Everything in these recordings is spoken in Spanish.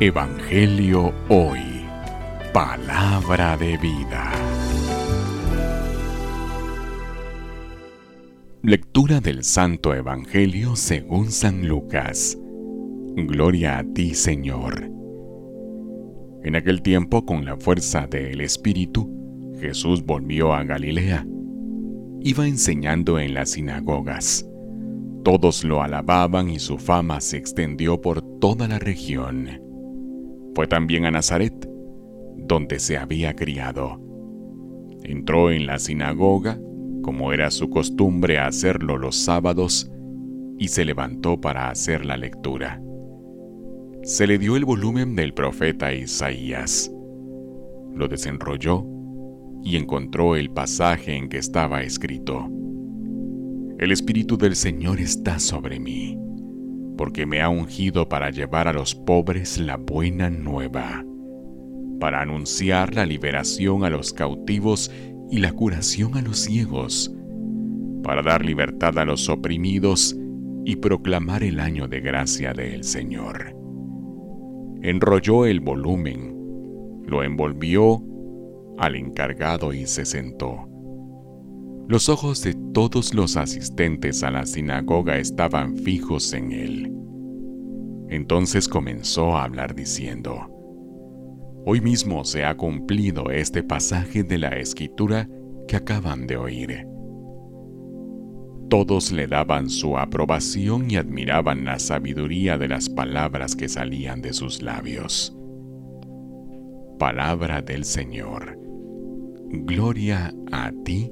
Evangelio Hoy. Palabra de vida. Lectura del Santo Evangelio según San Lucas. Gloria a ti, Señor. En aquel tiempo, con la fuerza del Espíritu, Jesús volvió a Galilea. Iba enseñando en las sinagogas. Todos lo alababan y su fama se extendió por toda la región. Fue también a Nazaret, donde se había criado. Entró en la sinagoga, como era su costumbre hacerlo los sábados, y se levantó para hacer la lectura. Se le dio el volumen del profeta Isaías. Lo desenrolló y encontró el pasaje en que estaba escrito. El Espíritu del Señor está sobre mí porque me ha ungido para llevar a los pobres la buena nueva, para anunciar la liberación a los cautivos y la curación a los ciegos, para dar libertad a los oprimidos y proclamar el año de gracia del Señor. Enrolló el volumen, lo envolvió al encargado y se sentó. Los ojos de todos los asistentes a la sinagoga estaban fijos en él. Entonces comenzó a hablar diciendo, Hoy mismo se ha cumplido este pasaje de la escritura que acaban de oír. Todos le daban su aprobación y admiraban la sabiduría de las palabras que salían de sus labios. Palabra del Señor. Gloria a ti,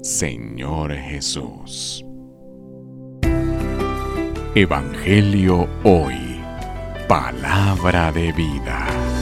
Señor Jesús. Evangelio hoy. Palabra de vida.